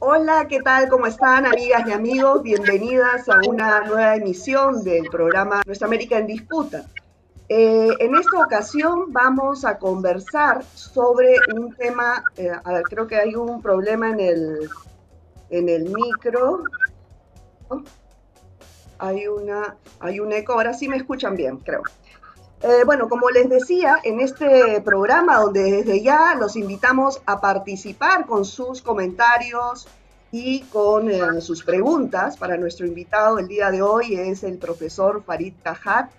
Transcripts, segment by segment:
Hola, ¿qué tal? ¿Cómo están, amigas y amigos? Bienvenidas a una nueva emisión del programa Nuestra América en Disputa. Eh, en esta ocasión vamos a conversar sobre un tema, eh, creo que hay un problema en el, en el micro. Hay, una, hay un eco, ahora sí me escuchan bien, creo. Eh, bueno, como les decía, en este programa donde desde ya los invitamos a participar con sus comentarios y con eh, sus preguntas para nuestro invitado el día de hoy es el profesor Farid Cajat.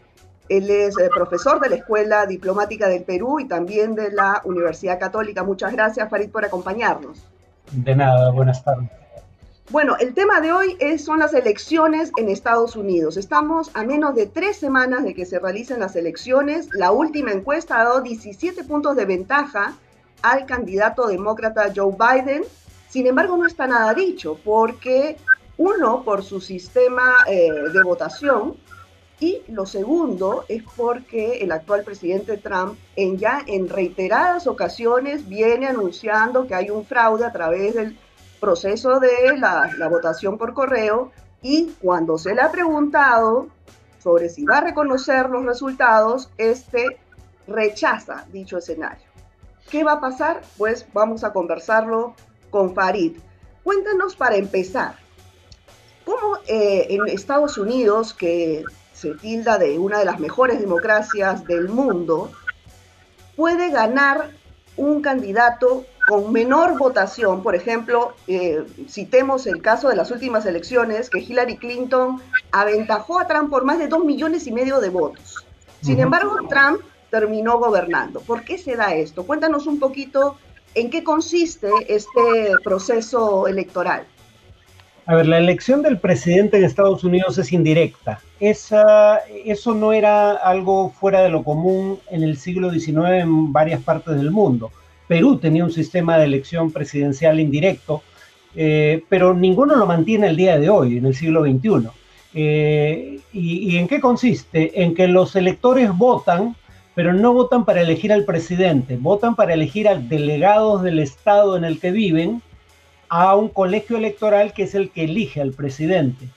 Él es eh, profesor de la Escuela Diplomática del Perú y también de la Universidad Católica. Muchas gracias, Farid, por acompañarnos. De nada, buenas tardes. Bueno, el tema de hoy son las elecciones en Estados Unidos. Estamos a menos de tres semanas de que se realicen las elecciones. La última encuesta ha dado 17 puntos de ventaja al candidato demócrata Joe Biden. Sin embargo, no está nada dicho porque, uno, por su sistema eh, de votación, y lo segundo es porque el actual presidente Trump en ya en reiteradas ocasiones viene anunciando que hay un fraude a través del proceso de la, votación por correo y cuando se le ha preguntado sobre si va a reconocer los resultados, este rechaza dicho escenario. ¿Qué va a pasar? Pues vamos a conversarlo con Farid. Cuéntanos para empezar, ¿cómo eh, en Estados Unidos, que se tilda de una de las mejores democracias del mundo, puede ganar un candidato con menor votación, por ejemplo, eh, citemos el caso de las últimas elecciones, que Hillary Clinton aventajó a Trump por más de dos millones y medio de votos. Sin embargo, Trump terminó gobernando. ¿Por qué se da esto? Cuéntanos un poquito en qué consiste este proceso electoral. A ver, la elección del presidente en Estados Unidos es indirecta. Esa, eso no era algo fuera de lo común en el siglo XIX en varias partes del mundo. Perú tenía un sistema de elección presidencial indirecto, eh, pero ninguno lo mantiene el día de hoy, en el siglo XXI. Eh, y, en qué consiste? En que los electores votan, pero no votan para elegir al presidente, votan para elegir a delegados del estado en el que viven a un colegio electoral que es el que elige al presidente.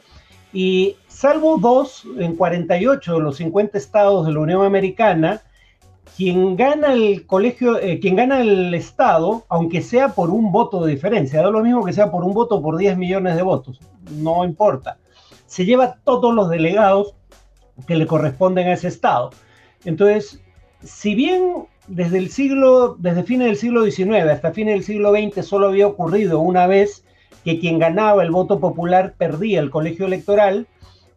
Y salvo dos en 48 de los 50 estados de la Unión Americana, quien gana el colegio, eh, quien gana el Estado, aunque sea por un voto de diferencia, da lo mismo que sea por un voto por 10 millones de votos, no importa. Se lleva todos los delegados que le corresponden a ese Estado. Entonces, si bien desde el siglo, desde fines del siglo XIX hasta fines del siglo XX solo había ocurrido una vez que quien ganaba el voto popular perdía el colegio electoral,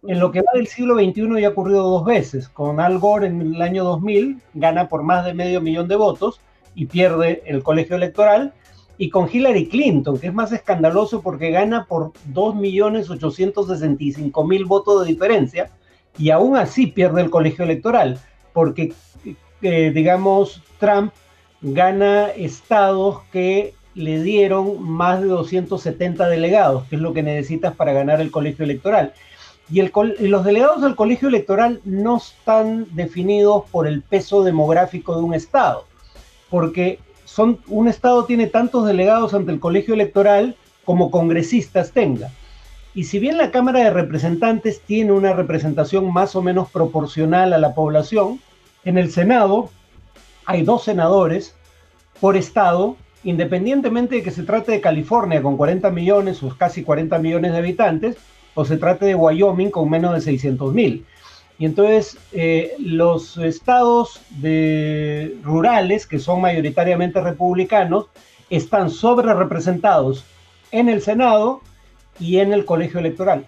en lo que va del siglo XXI ya ha ocurrido dos veces. Con Al Gore en el año 2000 gana por más de medio millón de votos y pierde el colegio electoral. Y con Hillary Clinton, que es más escandaloso porque gana por 2.865.000 votos de diferencia y aún así pierde el colegio electoral, porque, eh, digamos, Trump gana estados que le dieron más de 270 delegados, que es lo que necesitas para ganar el colegio electoral. Y, los delegados del colegio electoral no están definidos por el peso demográfico de un estado, porque un estado tiene tantos delegados ante el colegio electoral como congresistas tenga. Y si bien la Cámara de Representantes tiene una representación más o menos proporcional a la población, en el Senado hay dos senadores por estado, independientemente de que se trate de California con 40 millones o casi 40 millones de habitantes, o se trate de Wyoming con menos de 600 mil. Y entonces eh, los estados rurales, que son mayoritariamente republicanos, están sobre representados en el Senado y en el colegio electoral.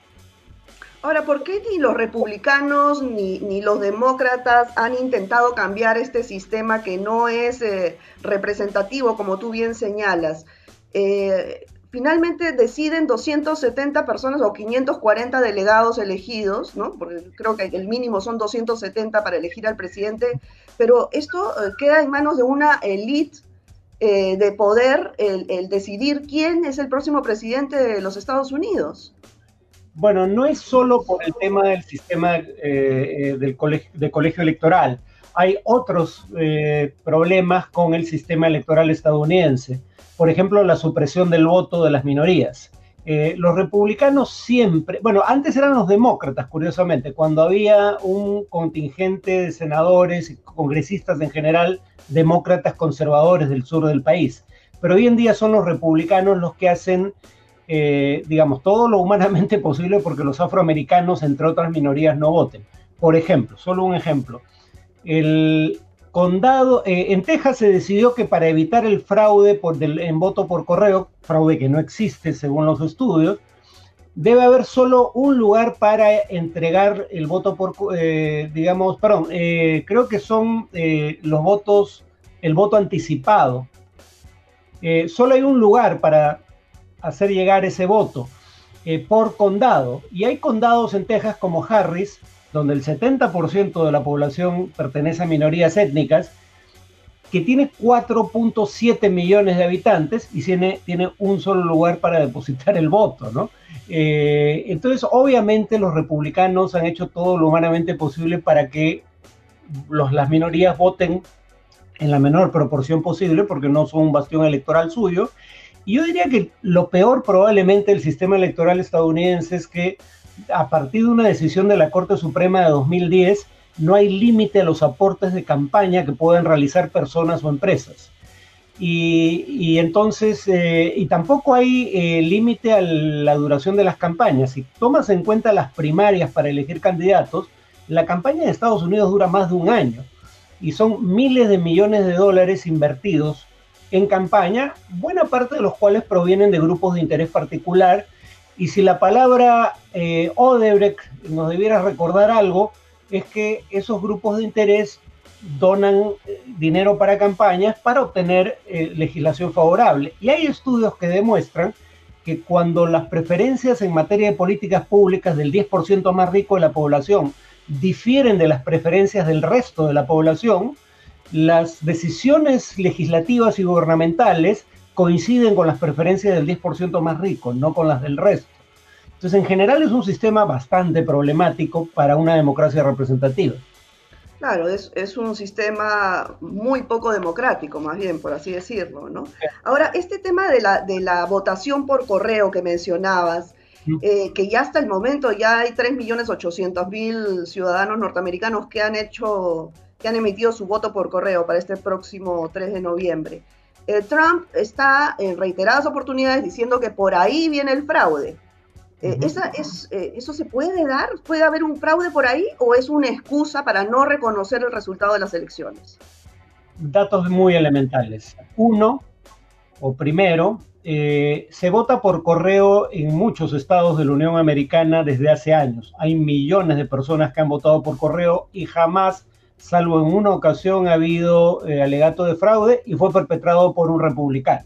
Ahora, ¿por qué ni los republicanos ni, ni los demócratas han intentado cambiar este sistema que no es eh, representativo, como tú bien señalas? Eh, finalmente deciden 270 personas o 540 delegados elegidos, ¿no? Porque creo que el mínimo son 270 para elegir al presidente, pero esto eh, queda en manos de una élite eh, de poder el, decidir quién es el próximo presidente de los Estados Unidos. Bueno, no es solo por el tema del sistema eh, del colegio, de colegio electoral. hay otros problemas con el sistema electoral estadounidense. Por ejemplo, la supresión del voto de las minorías. Eh, los republicanos siempre, bueno, antes eran los demócratas, curiosamente, cuando había un contingente de senadores congresistas en general, demócratas conservadores del sur del país. Pero hoy en día son los republicanos los que hacen, eh, digamos, todo lo humanamente posible porque los afroamericanos, entre otras minorías, no voten. Por ejemplo, solo un ejemplo. El condado, eh, en Texas se decidió que para evitar el fraude por en voto por correo, fraude que no existe según los estudios, debe haber solo un lugar para entregar el voto por, eh, digamos, perdón, eh, creo que son los votos, el voto anticipado. solo hay un lugar para hacer llegar ese voto por condado. Y hay condados en Texas como Harris, donde el 70% de la población pertenece a minorías étnicas, que tiene 4.7 millones de habitantes y tiene, tiene, un solo lugar para depositar el voto, ¿no? Eh, entonces, obviamente los republicanos han hecho todo lo humanamente posible para que los, las minorías voten en la menor proporción posible, porque no son un bastión electoral suyo. Y yo diría que lo peor probablemente del sistema electoral estadounidense es que a partir de una decisión de la Corte Suprema de 2010, no hay límite a los aportes de campaña que pueden realizar personas o empresas. Y, entonces, eh, y tampoco hay eh, límite a la duración de las campañas. Si tomas en cuenta las primarias para elegir candidatos, la campaña de Estados Unidos dura más de un año y son miles de millones de dólares invertidos en campaña, buena parte de los cuales provienen de grupos de interés particular y si la palabra eh, Odebrecht nos debiera recordar algo, es que esos grupos de interés donan eh, dinero para campañas para obtener eh, legislación favorable. Y hay estudios que demuestran que cuando las preferencias en materia de políticas públicas del 10% más rico de la población difieren de las preferencias del resto de la población, las decisiones legislativas y gubernamentales coinciden con las preferencias del 10% más rico, no con las del resto. Entonces, en general es un sistema bastante problemático para una democracia representativa. Claro, es, es, un sistema muy poco democrático, más bien, por así decirlo, ¿no? Ahora, este tema de la, de la votación por correo que mencionabas, eh, que ya hasta el momento ya hay 3.800.000 ciudadanos norteamericanos que han hecho, que han emitido su voto por correo para este próximo 3 de noviembre. Eh, Trump está en reiteradas oportunidades diciendo que por ahí viene el fraude. Eh, esa es, eh, ¿Eso se puede dar? ¿Puede haber un fraude por ahí o es una excusa para no reconocer el resultado de las elecciones? Datos muy elementales. Uno, o primero, se vota por correo en muchos estados de la Unión Americana desde hace años. Hay millones de personas que han votado por correo y jamás salvo en una ocasión ha habido eh, alegato de fraude y fue perpetrado por un republicano,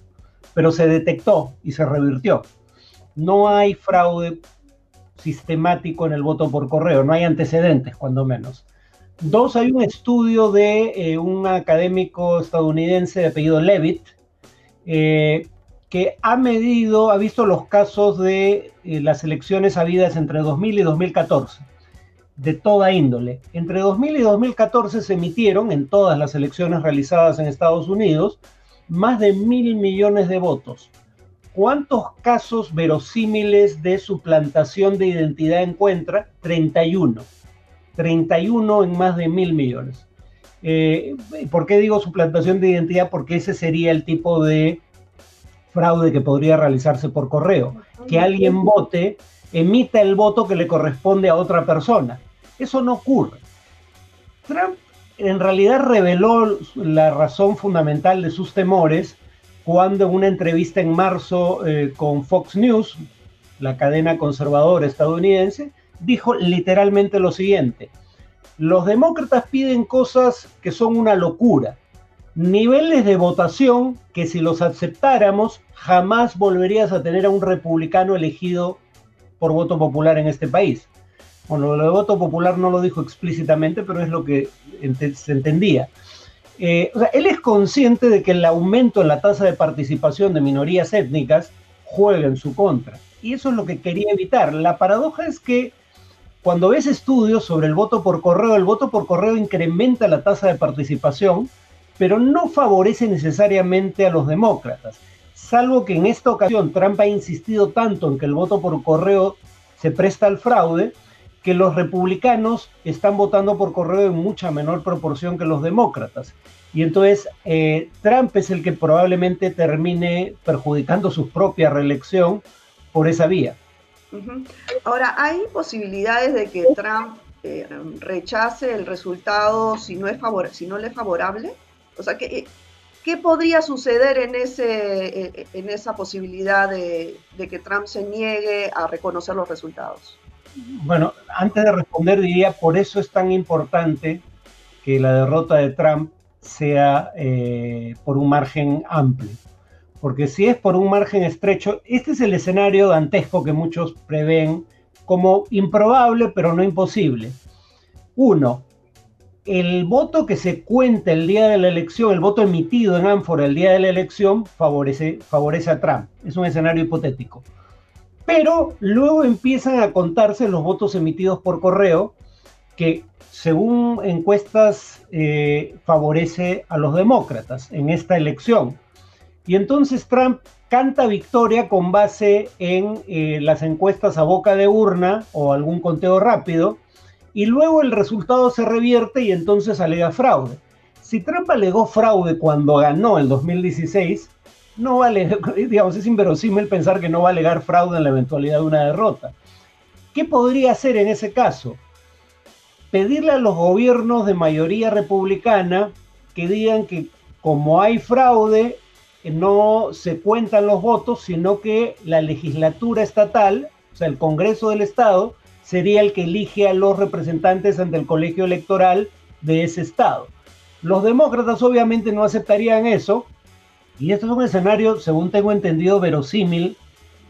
pero se detectó y se revirtió. No hay fraude sistemático en el voto por correo, no hay antecedentes, cuando menos. Dos, hay un estudio de eh, un académico estadounidense de apellido Levitt, eh, que ha medido, ha visto los casos de las elecciones habidas entre 2000 y 2014 de toda índole. Entre 2000 y 2014 se emitieron en todas las elecciones realizadas en Estados Unidos más de mil millones de votos. ¿Cuántos casos verosímiles de suplantación de identidad encuentra? 31. 31 en más de mil millones. Eh, ¿Por qué digo suplantación de identidad? Porque ese sería el tipo de fraude que podría realizarse por correo. Que alguien vote, emita el voto que le corresponde a otra persona. Eso no ocurre. Trump en realidad reveló la razón fundamental de sus temores cuando en una entrevista en marzo eh, con Fox News, la cadena conservadora estadounidense, dijo literalmente lo siguiente. Los demócratas piden cosas que son una locura, niveles de votación que si los aceptáramos jamás volverías a tener a un republicano elegido por voto popular en este país. Bueno, lo de voto popular no lo dijo explícitamente, pero es lo que se entendía. Eh, él es consciente de que el aumento en la tasa de participación de minorías étnicas juega en su contra. Y eso es lo que quería evitar. La paradoja es que cuando ves estudios sobre el voto por correo, el voto por correo incrementa la tasa de participación, pero no favorece necesariamente a los demócratas, salvo que en esta ocasión Trump ha insistido tanto en que el voto por correo se presta al fraude, que los republicanos están votando por correo en mucha menor proporción que los demócratas. Y entonces eh, Trump es el que probablemente termine perjudicando su propia reelección por esa vía. Ahora, ¿hay posibilidades de que Trump eh, rechace el resultado si no, es si no le es favorable? O sea, ¿qué, ¿qué podría suceder en, ese, eh, en esa posibilidad de, de que Trump se niegue a reconocer los resultados? Bueno, antes de responder diría, por eso es tan importante que la derrota de Trump sea eh, por un margen amplio. Porque si es por un margen estrecho, este es el escenario dantesco que muchos prevén como improbable, pero no imposible. Uno, el voto que se cuenta el día de la elección, el voto emitido en Ánfora el día de la elección, favorece, favorece a Trump. Es un escenario hipotético. Pero luego empiezan a contarse los votos emitidos por correo, que según encuestas eh, favorece a los demócratas en esta elección. Y entonces Trump canta victoria con base en eh, las encuestas a boca de urna o algún conteo rápido, y luego el resultado se revierte y entonces alega fraude. Si Trump alegó fraude cuando ganó el 2016, no vale, digamos, es inverosímil pensar que no va a alegar fraude en la eventualidad de una derrota. ¿Qué podría hacer en ese caso? Pedirle a los gobiernos de mayoría republicana que digan que como hay fraude, no se cuentan los votos, sino que la legislatura estatal, o sea, el Congreso del Estado, sería el que elige a los representantes ante el colegio electoral de ese Estado. Los demócratas obviamente no aceptarían eso, y esto es un escenario, según tengo entendido, verosímil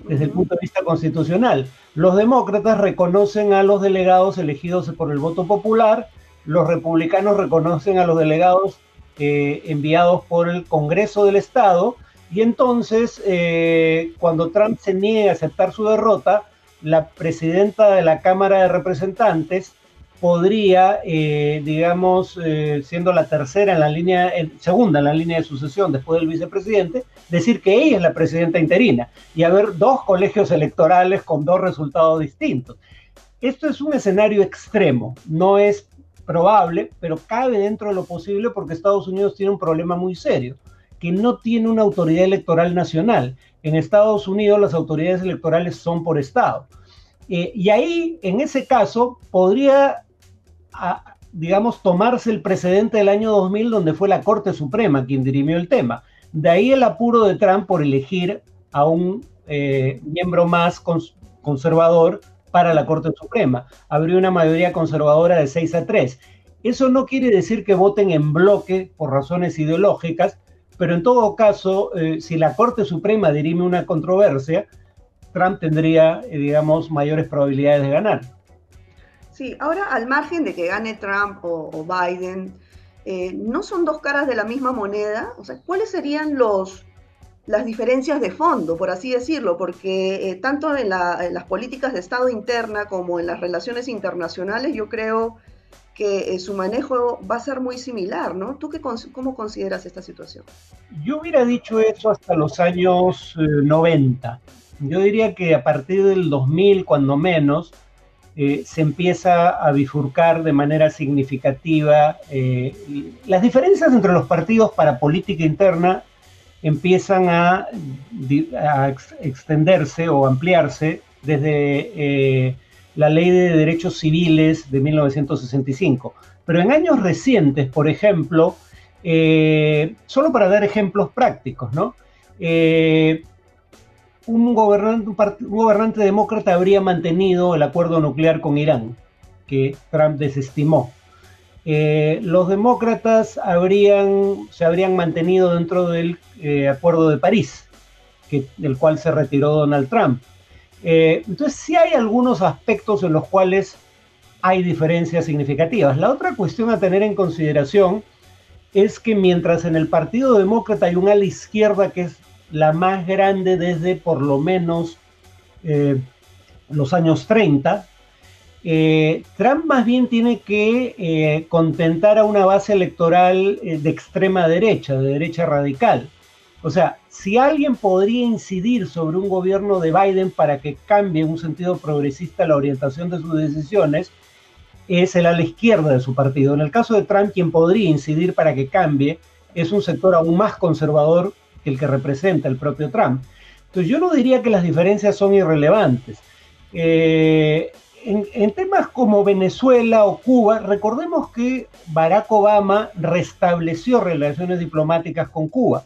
desde el punto de vista constitucional. Los demócratas reconocen a los delegados elegidos por el voto popular, los republicanos reconocen a los delegados eh, enviados por el Congreso del Estado, y entonces, eh, cuando Trump se niegue a aceptar su derrota, la presidenta de la Cámara de Representantes podría, eh, digamos, eh, siendo la tercera en la línea, segunda en la línea de sucesión después del vicepresidente, decir que ella es la presidenta interina y haber dos colegios electorales con dos resultados distintos. Esto es un escenario extremo, no es probable, pero cabe dentro de lo posible porque Estados Unidos tiene un problema muy serio, que no tiene una autoridad electoral nacional. En Estados Unidos las autoridades electorales son por estado. Eh, y ahí, en ese caso, podría digamos, tomarse el precedente del año 2000 donde fue la Corte Suprema quien dirimió el tema. De ahí el apuro de Trump por elegir a un eh, miembro más conservador para la Corte Suprema. Habría una mayoría conservadora de 6 a 3. Eso no quiere decir que voten en bloque por razones ideológicas, pero en todo caso, eh, si la Corte Suprema dirime una controversia, Trump tendría, eh, digamos, mayores probabilidades de ganar. Sí, ahora al margen de que gane Trump o, Biden, eh, ¿no son dos caras de la misma moneda? O sea, ¿cuáles serían los, las diferencias de fondo, por así decirlo? Porque eh, tanto en, las políticas de Estado interna como en las relaciones internacionales, yo creo que eh, su manejo va a ser muy similar, ¿no? ¿Tú qué, cómo consideras esta situación? Yo hubiera dicho eso hasta los años 90. Yo diría que a partir del 2000, cuando menos, eh, se empieza a bifurcar de manera significativa. Eh, las diferencias entre los partidos para política interna empiezan a, extenderse o ampliarse desde eh, la Ley de Derechos Civiles de 1965. Pero en años recientes, por ejemplo, solo para dar ejemplos prácticos, ¿no? Un gobernante, demócrata habría mantenido el acuerdo nuclear con Irán, que Trump desestimó. Eh, los demócratas habrían, se habrían mantenido dentro del eh, acuerdo de París, del cual se retiró Donald Trump. Eh, entonces sí hay algunos aspectos en los cuales hay diferencias significativas. La otra cuestión a tener en consideración es que mientras en el Partido Demócrata hay un ala izquierda que es la más grande desde por lo menos eh, los años 30. Eh, Trump más bien tiene que eh, contentar a una base electoral de extrema derecha, de derecha radical. O sea, si alguien podría incidir sobre un gobierno de Biden para que cambie en un sentido progresista la orientación de sus decisiones, es el a la izquierda de su partido. En el caso de Trump, quien podría incidir para que cambie es un sector aún más conservador el que representa el propio Trump. Entonces yo no diría que las diferencias son irrelevantes. Eh, en, temas como Venezuela o Cuba, recordemos que Barack Obama restableció relaciones diplomáticas con Cuba,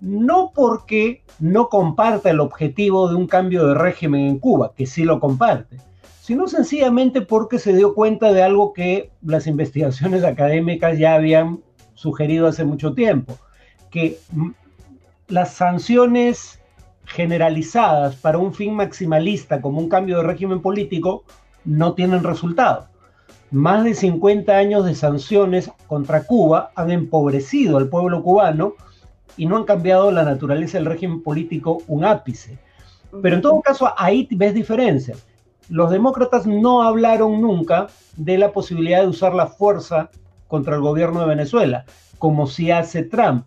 no porque no comparta el objetivo de un cambio de régimen en Cuba, que sí lo comparte, sino sencillamente porque se dio cuenta de algo que las investigaciones académicas ya habían sugerido hace mucho tiempo, que las sanciones generalizadas para un fin maximalista como un cambio de régimen político no tienen resultado. Más de 50 años de sanciones contra Cuba han empobrecido al pueblo cubano y no han cambiado la naturaleza del régimen político un ápice. Pero en todo caso, ahí ves diferencias. Los demócratas no hablaron nunca de la posibilidad de usar la fuerza contra el gobierno de Venezuela, como si hace Trump.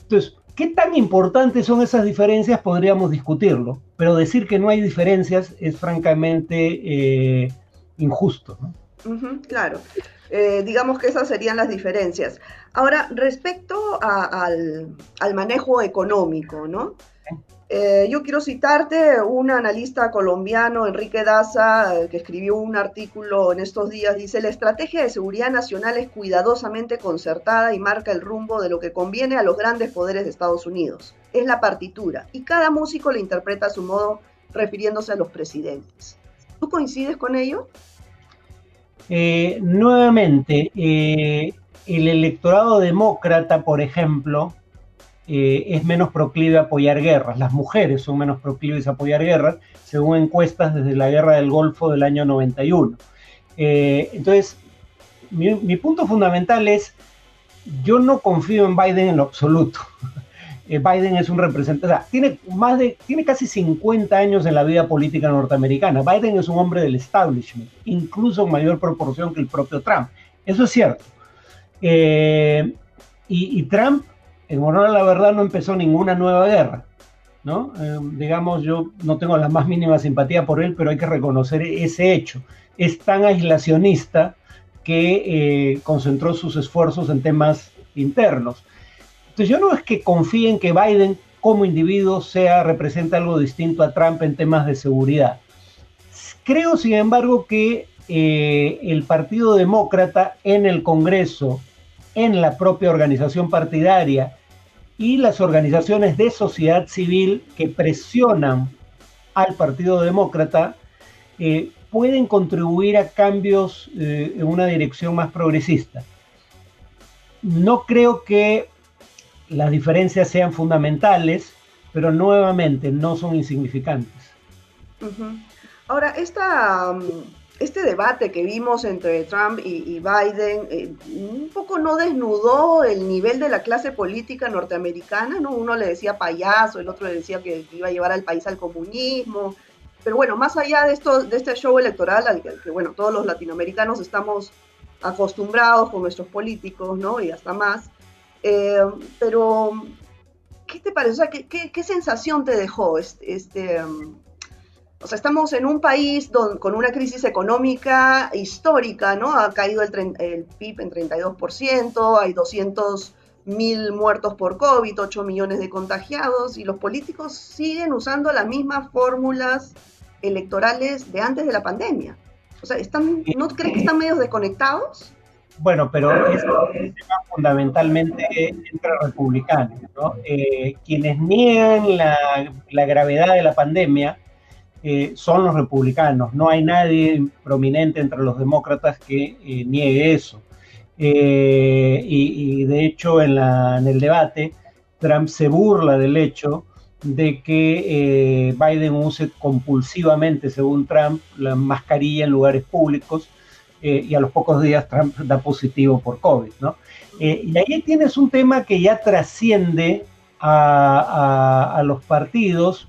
Entonces, ¿qué tan importantes son esas diferencias? Podríamos discutirlo, pero decir que no hay diferencias es francamente eh, injusto. claro, eh, digamos que esas serían las diferencias. Ahora, respecto al, al, manejo económico, ¿no? Eh, yo quiero citarte un analista colombiano, Enrique Daza, eh, que escribió un artículo en estos días. Dice, la estrategia de seguridad nacional es cuidadosamente concertada y marca el rumbo de lo que conviene a los grandes poderes de Estados Unidos. Es la partitura y cada músico la interpreta a su modo refiriéndose a los presidentes. ¿Tú coincides con ello? Eh, nuevamente, el electorado demócrata, por ejemplo, eh, es menos proclive a apoyar guerras. Las mujeres son menos proclives a apoyar guerras, según encuestas desde la guerra del Golfo del año 91. Eh, entonces, mi, punto fundamental es, yo no confío en Biden en lo absoluto. Eh, Biden es un representante, tiene, más de, tiene casi 50 años en la vida política norteamericana. Biden es un hombre del establishment, incluso en mayor proporción que el propio Trump. Eso es cierto. y, Trump en honor a la verdad no empezó ninguna nueva guerra. ¿no? Eh, digamos, yo no tengo la más mínima simpatía por él, pero hay que reconocer ese hecho. Es tan aislacionista que eh, concentró sus esfuerzos en temas internos. Entonces yo no es que confíe en que Biden como individuo sea, represente algo distinto a Trump en temas de seguridad. Creo, sin embargo, que eh, el Partido Demócrata en el Congreso, en la propia organización partidaria y las organizaciones de sociedad civil que presionan al Partido Demócrata eh, pueden contribuir a cambios eh, en una dirección más progresista. No creo que las diferencias sean fundamentales, pero nuevamente no son insignificantes. Ahora, esta este debate que vimos entre Trump y, Biden eh, un poco no desnudó el nivel de la clase política norteamericana, ¿no? Uno le decía payaso, el otro le decía que iba a llevar al país al comunismo. Pero bueno, más allá de, esto, de este show electoral al que, bueno, todos los latinoamericanos estamos acostumbrados con nuestros políticos, ¿no? Y hasta más. Eh, pero, ¿qué te parece? ¿qué, sensación te dejó este, este o sea, estamos en un país con una crisis económica histórica, ¿no? Ha caído el, el PIB en 32%, hay 200 mil muertos por COVID, 8 millones de contagiados, y los políticos siguen usando las mismas fórmulas electorales de antes de la pandemia. O sea, ¿están, ¿no crees que están medio desconectados? Bueno, pero es fundamentalmente entre republicanos, ¿no? Eh, quienes niegan la gravedad de la pandemia eh, son los republicanos. No hay nadie prominente entre los demócratas que eh, niegue eso. Eh, y, de hecho en, el debate Trump se burla del hecho de que Biden use compulsivamente, según Trump, la mascarilla en lugares públicos y a los pocos días Trump da positivo por COVID. y ahí tienes un tema que ya trasciende a los partidos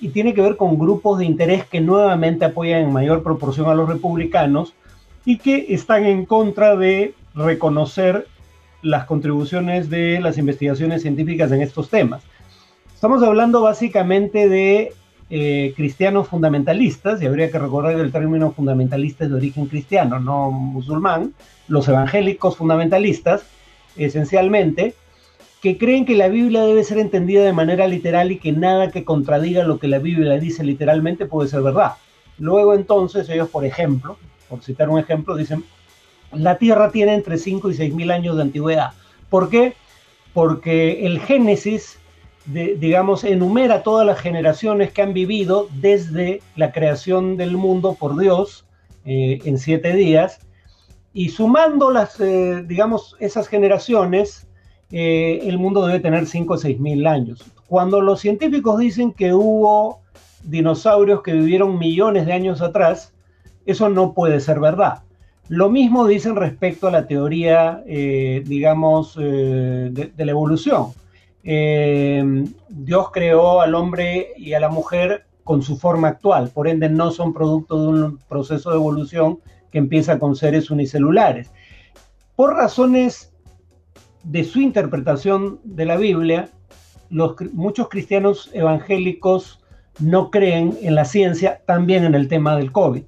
y tiene que ver con grupos de interés que nuevamente apoyan en mayor proporción a los republicanos y que están en contra de reconocer las contribuciones de las investigaciones científicas en estos temas. Estamos hablando básicamente de eh, cristianos fundamentalistas, y habría que recordar el término fundamentalista de origen cristiano, no musulmán, los evangélicos fundamentalistas, esencialmente, que creen que la Biblia debe ser entendida de manera literal y que nada que contradiga lo que la Biblia dice literalmente puede ser verdad. Luego entonces ellos, por ejemplo, por citar un ejemplo, dicen, la Tierra tiene entre 5 y 6 mil años de antigüedad. ¿Por qué? Porque el Génesis, digamos, enumera todas las generaciones que han vivido desde la creación del mundo por Dios eh, en siete días, y sumando las, eh, digamos, esas generaciones, eh, el mundo debe tener 5 o 6 mil años. Cuando los científicos dicen que hubo dinosaurios que vivieron millones de años atrás, eso no puede ser verdad. Lo mismo dicen respecto a la teoría, eh, digamos, eh, de, de, la evolución. Dios creó al hombre y a la mujer con su forma actual, por ende no son producto de un proceso de evolución que empieza con seres unicelulares. Por razones de su interpretación de la Biblia, los, muchos cristianos evangélicos no creen en la ciencia, también en el tema del COVID.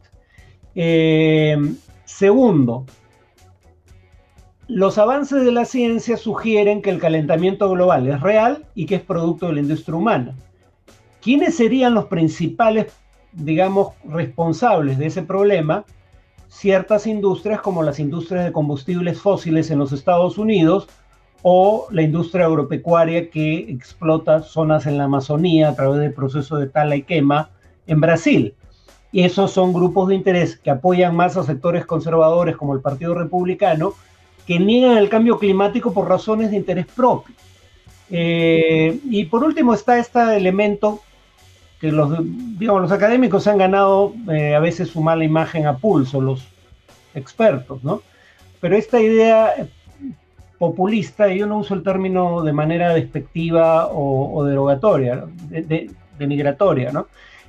Eh, segundo, los avances de la ciencia sugieren que el calentamiento global es real y que es producto de la industria humana. ¿Quiénes serían los principales, digamos, responsables de ese problema? Ciertas industrias como las industrias de combustibles fósiles en los Estados Unidos, o la industria agropecuaria que explota zonas en la Amazonía a través del proceso de tala y quema en Brasil. Y esos son grupos de interés que apoyan más a sectores conservadores como el Partido Republicano, que niegan el cambio climático por razones de interés propio. Eh, y por último está este elemento que los, digamos, los académicos han ganado eh, a veces su mala imagen a pulso, los expertos, ¿no? Pero esta idea populista, y yo no uso el término de manera despectiva o, derogatoria, de, denigratoria, ¿no?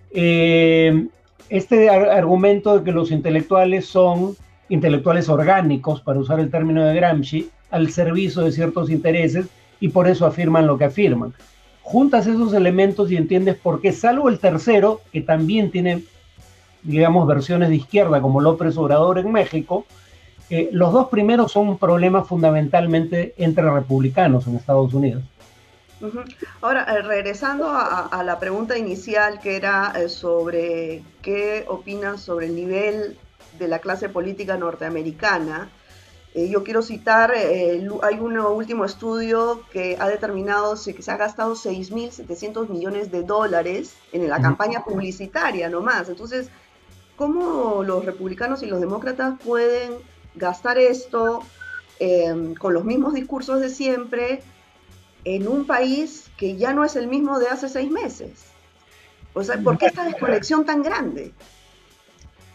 Eh, este argumento de que los intelectuales son intelectuales orgánicos, para usar el término de Gramsci, al servicio de ciertos intereses y por eso afirman lo que afirman. Juntas esos elementos y entiendes por qué, salvo el tercero, que también tiene, digamos, versiones de izquierda, como López Obrador en México, los dos primeros son un problema fundamentalmente entre republicanos en Estados Unidos. Ahora, eh, regresando a, la pregunta inicial que era eh, sobre qué opinan sobre el nivel de la clase política norteamericana, eh, yo quiero citar, hay un último estudio que ha determinado que se ha gastado 6.700 millones de dólares en la campaña publicitaria nomás. Entonces, ¿cómo los republicanos y los demócratas pueden gastar esto em, con los mismos discursos de siempre en un país que ya no es el mismo de hace seis meses? O sea, ¿por qué esta desconexión tan grande?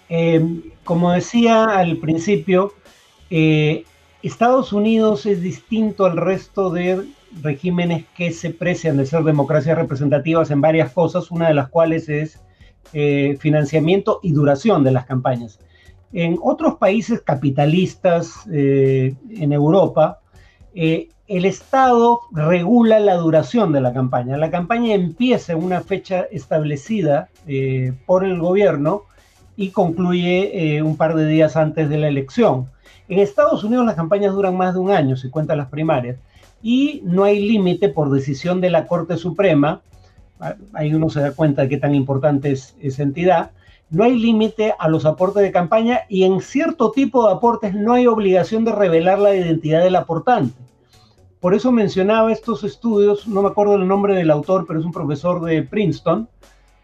Em, como decía al principio, eh, Estados Unidos es distinto al resto de regímenes que se precian de ser democracias representativas en varias cosas, una de las cuales es eh, financiamiento y duración de las campañas. En otros países capitalistas eh, en Europa, eh, el Estado regula la duración de la campaña. La campaña empieza en una fecha establecida eh, por el gobierno y concluye un par de días antes de la elección. En Estados Unidos las campañas duran más de un año, si cuentan las primarias, y no hay límite por decisión de la Corte Suprema. Ahí uno se da cuenta de qué tan importante es esa entidad no hay límite a los aportes de campaña y en cierto tipo de aportes no hay obligación de revelar la identidad del aportante. Por eso mencionaba estos estudios, no me acuerdo el nombre del autor, pero es un profesor de Princeton,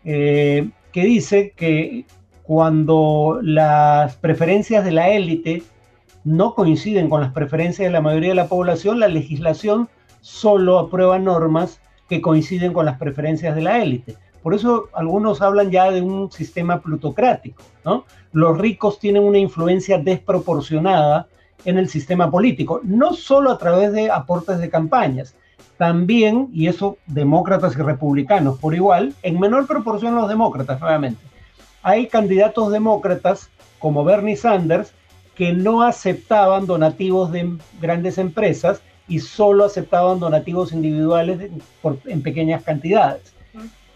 eh, que dice que cuando las preferencias de la élite no coinciden con las preferencias de la mayoría de la población, la legislación solo aprueba normas que coinciden con las preferencias de la élite. Por eso algunos hablan ya de un sistema plutocrático, ¿no? Los ricos tienen una influencia desproporcionada en el sistema político, no solo a través de aportes de campañas, también, y eso demócratas y republicanos por igual, en menor proporción los demócratas, nuevamente. Hay candidatos demócratas como Bernie Sanders que no aceptaban donativos de grandes empresas y solo aceptaban donativos individuales en pequeñas cantidades.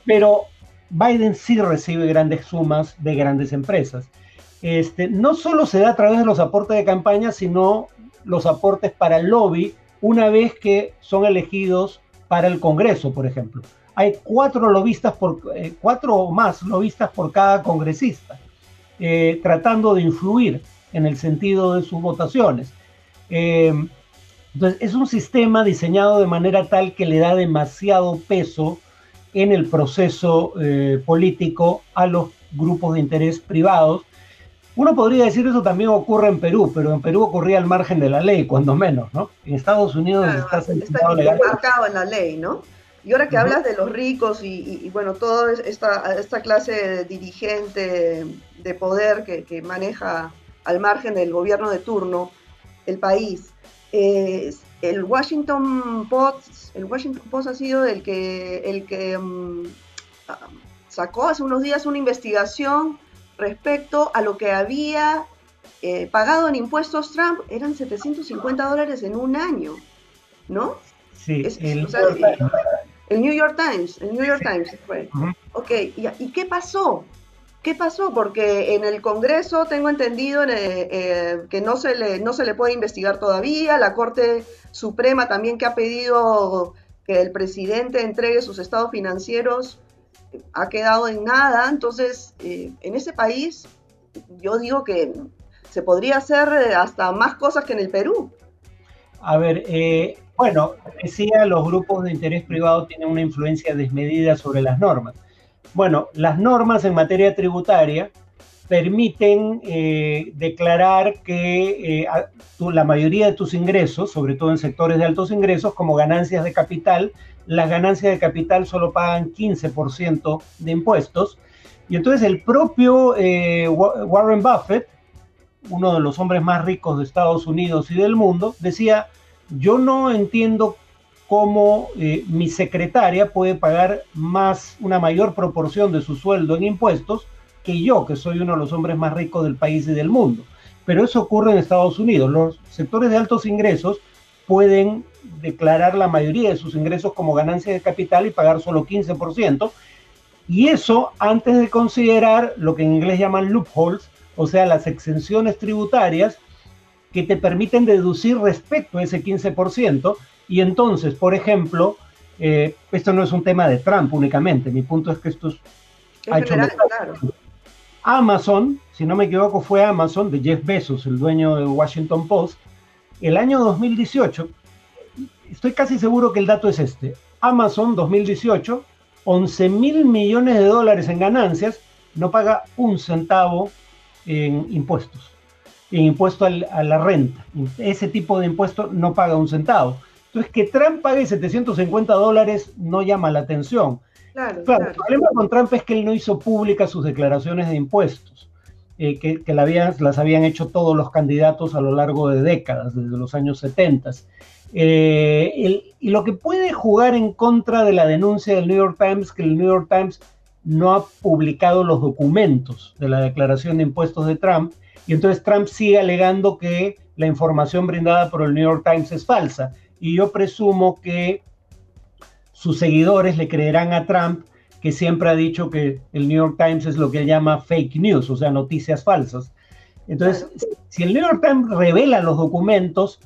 Pero Biden sí recibe grandes sumas de grandes empresas. Este, no solo se da a través de los aportes de campaña, sino los aportes para el lobby una vez que son elegidos para el Congreso, por ejemplo. Hay cuatro lobistas por eh, cuatro o más lobistas por cada congresista, eh, tratando de influir en el sentido de sus votaciones. Eh, entonces, es un sistema diseñado de manera tal que le da demasiado peso en el proceso político a los grupos de interés privados uno podría decir eso también ocurre en Perú, pero en Perú ocurría al margen de la ley, cuando menos, ¿no? En Estados Unidos está, está marcado en la ley, ¿no? Y ahora que hablas de los ricos y, bueno, toda esta, esta clase de dirigente de poder que, maneja al margen del gobierno de turno el país, el Washington Post, el Washington Post ha sido el que, el que mm, ah, sacó hace unos días una investigación respecto a lo que había eh, pagado en impuestos Trump, eran 750 dólares en un año, ¿no? Sí, el, New York Times, el New York Times fue. Ok, ¿y, qué pasó? ¿Qué pasó? Porque en el Congreso tengo entendido eh, eh, que no se, le, no se le puede investigar todavía, la Corte Suprema también que ha pedido que el presidente entregue sus estados financieros ha quedado en nada. Entonces, eh, en ese país, yo digo que se podría hacer hasta más cosas que en el Perú. A ver, bueno, decía, los grupos de interés privado tienen una influencia desmedida sobre las normas. Bueno, las normas en materia tributaria permiten declarar que la mayoría de tus ingresos, sobre todo en sectores de altos ingresos, como ganancias de capital, las ganancias de capital solo pagan 15% de impuestos. Y entonces el propio eh, Warren Buffett, uno de los hombres más ricos de Estados Unidos y del mundo, decía, yo no entiendo cómo eh, mi secretaria puede pagar más, una mayor proporción de su sueldo en impuestos que yo, que soy uno de los hombres más ricos del país y del mundo. Pero eso ocurre en Estados Unidos. Los sectores de altos ingresos pueden declarar la mayoría de sus ingresos como ganancia de capital y pagar solo 15%. Y eso antes de considerar lo que en inglés llaman loopholes, o sea, las exenciones tributarias que te permiten deducir respecto a ese 15%. Y entonces, por ejemplo, eh, esto no es un tema de Trump únicamente, mi punto es que esto es... Amazon, si no me equivoco, fue Amazon de Jeff Bezos, el dueño de Washington Post, el año 2018 estoy casi seguro que el dato es este. Amazon 2018, 11 mil millones de dólares en ganancias, no paga un centavo en impuestos, en impuesto a la renta. Ese tipo de impuesto no paga un centavo. Entonces, que Trump pague 750 dólares no llama la atención. Claro, El problema con Trump es que él no hizo públicas sus declaraciones de impuestos, eh, que, las habían hecho todos los candidatos a lo largo de décadas, desde los años 70. Eh, y lo que puede jugar en contra de la denuncia del New York Times, que el New York Times no ha publicado los documentos de la declaración de impuestos de Trump, y entonces Trump sigue alegando que la información brindada por el New York Times es falsa. Y yo presumo que sus seguidores le creerán a Trump que siempre ha dicho que el New York Times es lo que él llama fake news, o sea, noticias falsas. Entonces, si el New York Times revela los documentos,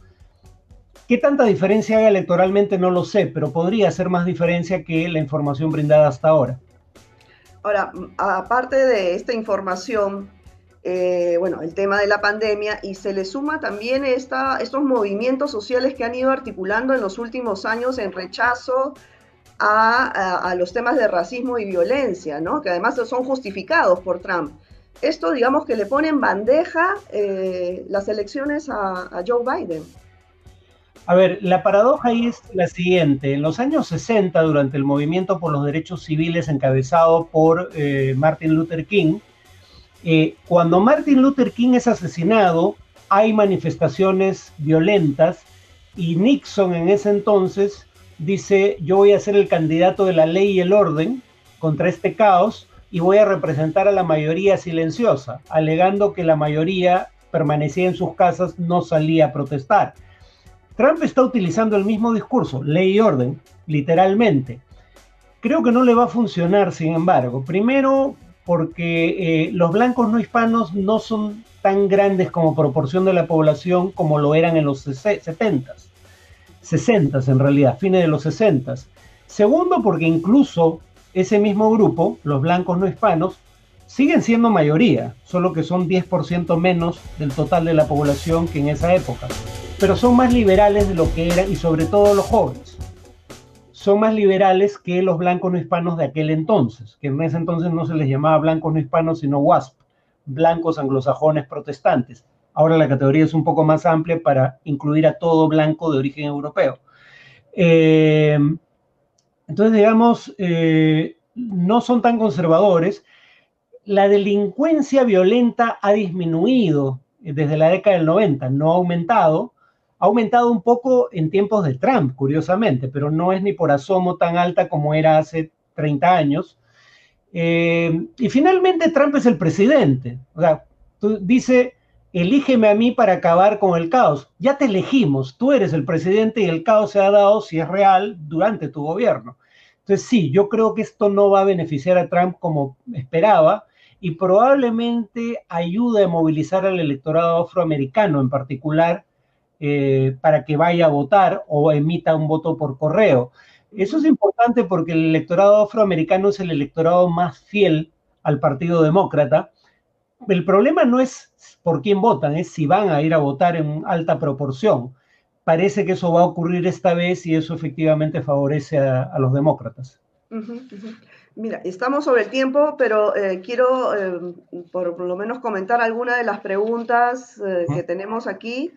¿Qué tanta diferencia haga electoralmente? No lo sé, pero podría hacer más diferencia que la información brindada hasta ahora. Ahora, aparte de esta información, eh, bueno, el tema de la pandemia y se le suma también esta, estos movimientos sociales que han ido articulando en los últimos años en rechazo a, los temas de racismo y violencia, ¿no? que además son justificados por Trump. Esto, digamos, que le pone en bandeja eh, las elecciones a Joe Biden. A ver, la paradoja ahí es la siguiente. En los años 60, durante el movimiento por los derechos civiles encabezado por eh, Martin Luther King, eh, cuando Martin Luther King es asesinado, hay manifestaciones violentas y Nixon en ese entonces dice, yo voy a ser el candidato de la ley y el orden contra este caos y voy a representar a la mayoría silenciosa, alegando que la mayoría permanecía en sus casas, no salía a protestar. Trump está utilizando el mismo discurso, ley y orden, literalmente. Creo que no le va a funcionar, sin embargo. Primero, porque eh, los blancos no hispanos no son tan grandes como proporción de la población como lo eran en los 70 60 en realidad, fines de los 60 Segundo, porque incluso ese mismo grupo, los blancos no hispanos, siguen siendo mayoría, solo que son 10% menos del total de la población que en esa época. Pero son más liberales de lo que eran, y sobre todo los jóvenes. Son más liberales que los blancos no hispanos de aquel entonces, que en ese entonces no se les llamaba blancos no hispanos, sino WASP, blancos anglosajones protestantes. Ahora la categoría es un poco más amplia para incluir a todo blanco de origen europeo. Eh, entonces, digamos, eh, no son tan conservadores. La delincuencia violenta ha disminuido desde la década del 90, no ha aumentado. Ha aumentado un poco en tiempos de Trump, curiosamente, pero no es ni por asomo tan alta como era hace 30 años. Eh, y finalmente Trump es el presidente. O sea, tú, dice, elígeme a mí para acabar con el caos. Ya te elegimos, tú eres el presidente y el caos se ha dado, si es real, durante tu gobierno. Entonces sí, yo creo que esto no va a beneficiar a Trump como esperaba y probablemente ayude a movilizar al electorado afroamericano en particular eh, para que vaya a votar o emita un voto por correo. Eso es importante porque el electorado afroamericano es el electorado más fiel al Partido Demócrata. El problema no es por quién votan, es si van a ir a votar en alta proporción. Parece que eso va a ocurrir esta vez y eso efectivamente favorece a, los demócratas. Mira, estamos sobre el tiempo, pero eh, quiero eh, por, lo menos comentar algunas de las preguntas eh, que tenemos aquí.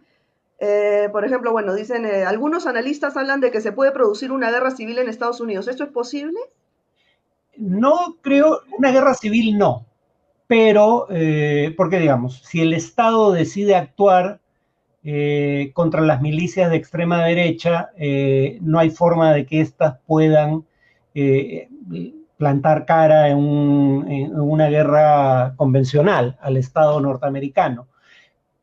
Eh, por ejemplo, bueno, dicen, eh, algunos analistas hablan de que se puede producir una guerra civil en Estados Unidos. ¿Esto es posible? No creo, una guerra civil no, pero, eh, porque digamos, si el Estado decide actuar contra las milicias de extrema derecha, no hay forma de que éstas puedan plantar cara en una guerra convencional al Estado norteamericano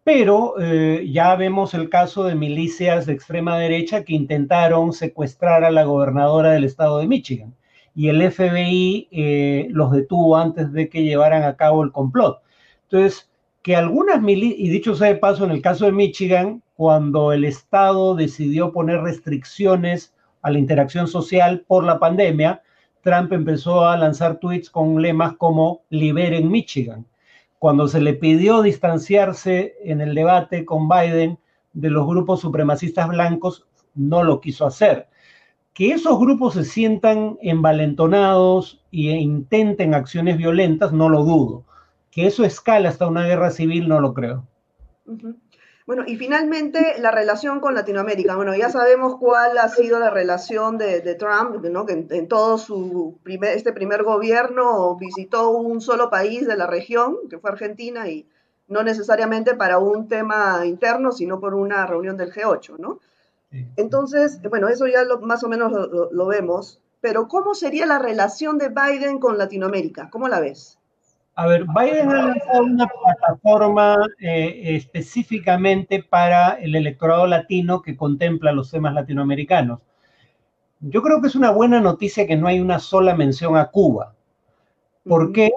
pero eh, ya vemos el caso de milicias de extrema derecha que intentaron secuestrar a la gobernadora del estado de Michigan y el FBI eh, los detuvo antes de que llevaran a cabo el complot. Entonces, que algunas milicias, y dicho sea de paso, en el caso de Michigan, cuando el estado decidió poner restricciones a la interacción social por la pandemia, Trump empezó a lanzar tweets con lemas como liberen Michigan cuando se le pidió distanciarse en el debate con Biden de los grupos supremacistas blancos, no lo quiso hacer. Que esos grupos se sientan envalentonados e intenten acciones violentas, no lo dudo. Que eso escala hasta una guerra civil, no lo creo. Bueno, y finalmente la relación con Latinoamérica. Bueno, ya sabemos cuál ha sido la relación de, Trump, ¿no? que en, todo su primer, este primer gobierno visitó un solo país de la región, que fue Argentina, y no necesariamente para un tema interno, sino por una reunión del G8, ¿no? Entonces, bueno, eso ya más o menos lo vemos, pero ¿cómo sería la relación de Biden con Latinoamérica? ¿Cómo la ves? A ver, Biden ha lanzado una plataforma eh, específicamente para el electorado latino que contempla los temas latinoamericanos. Yo creo que es una buena noticia que no hay una sola mención a Cuba. ¿Por qué?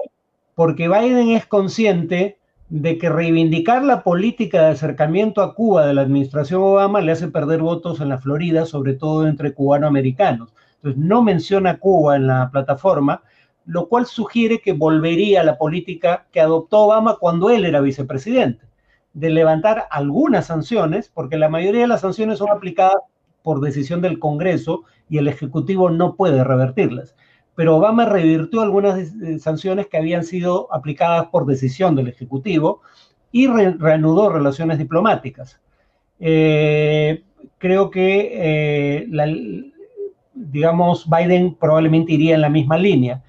Porque Biden es consciente de que reivindicar la política de acercamiento a Cuba de la administración Obama le hace perder votos en la Florida, sobre todo entre cubanoamericanos. Entonces, no menciona Cuba en la plataforma, lo cual sugiere que volvería a la política que adoptó Obama cuando él era vicepresidente, de levantar algunas sanciones, porque la mayoría de las sanciones son aplicadas por decisión del Congreso y el Ejecutivo no puede revertirlas. Pero Obama revirtió algunas eh, sanciones que habían sido aplicadas por decisión del Ejecutivo y reanudó relaciones diplomáticas. Eh, creo que, eh, digamos, Biden probablemente iría en la misma línea.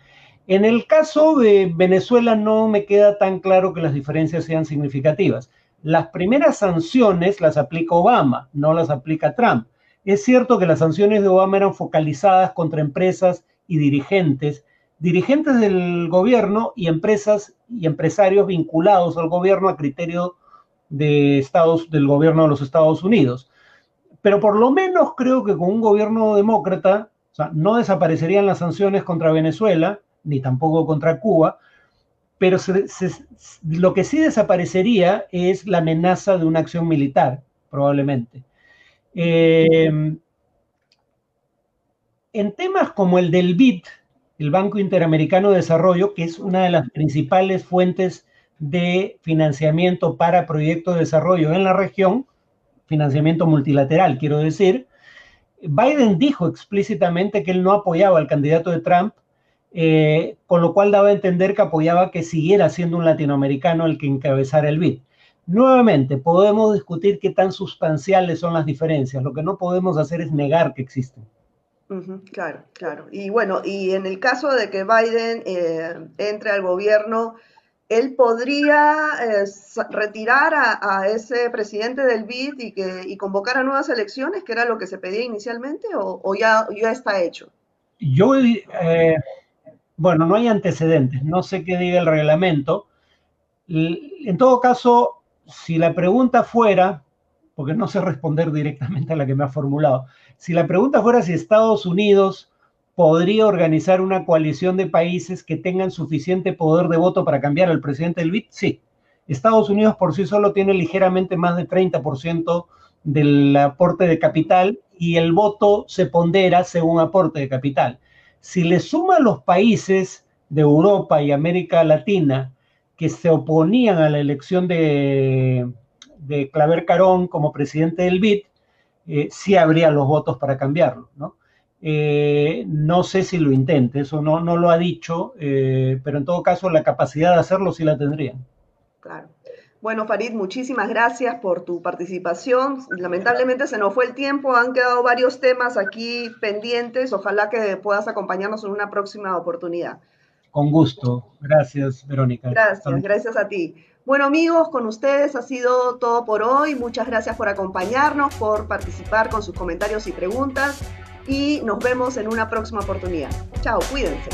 En el caso de Venezuela no me queda tan claro que las diferencias sean significativas. Las primeras sanciones las aplica Obama, no las aplica Trump. Es cierto que las sanciones de Obama eran focalizadas contra empresas y dirigentes, dirigentes del gobierno y empresas y empresarios vinculados al gobierno a criterio de Estados, del gobierno de los Estados Unidos. Pero por lo menos creo que con un gobierno demócrata, o sea, no desaparecerían las sanciones contra Venezuela, ni tampoco contra Cuba, pero lo que sí desaparecería es la amenaza de una acción militar, probablemente. Eh, en temas como el del BID, el Banco Interamericano de Desarrollo, que es una de las principales fuentes de financiamiento para proyectos de desarrollo en la región, financiamiento multilateral, quiero decir, Biden dijo explícitamente que él no apoyaba al candidato de Trump eh, con lo cual daba a entender que apoyaba que siguiera siendo un latinoamericano el que encabezara el BID. Nuevamente, podemos discutir qué tan sustanciales son las diferencias. Lo que no podemos hacer es negar que existen. claro, claro. Y bueno, y en el caso de que Biden eh, entre al gobierno, él podría eh, retirar a, ese presidente del BID y, que, convocar a nuevas elecciones, que era lo que se pedía inicialmente, o, ya, ya está hecho. Yo, bueno, no hay antecedentes, no sé qué diga el reglamento. En todo caso, si la pregunta fuera, porque no sé responder directamente a la que me ha formulado, si la pregunta fuera si Estados Unidos podría organizar una coalición de países que tengan suficiente poder de voto para cambiar al presidente del BID, sí. Estados Unidos por sí solo tiene ligeramente más de 30% del aporte de capital y el voto se pondera según aporte de capital. Si le suma los países de Europa y América Latina que se oponían a la elección de, Claver Carón como presidente del BID, eh, sí habría los votos para cambiarlo, ¿no? Eh, no sé si lo intente, eso no, no lo ha dicho, eh, pero en todo caso la capacidad de hacerlo sí la tendrían. Claro. Bueno, Farid, muchísimas gracias por tu participación. Lamentablemente se nos fue el tiempo, han quedado varios temas aquí pendientes. Ojalá que puedas acompañarnos en una próxima oportunidad. Con gusto. Gracias, Verónica. Gracias, gracias a ti. Bueno, amigos, con ustedes ha sido todo por hoy. Muchas gracias por acompañarnos, por participar con sus comentarios y preguntas. Y nos vemos en una próxima oportunidad. Chao, cuídense.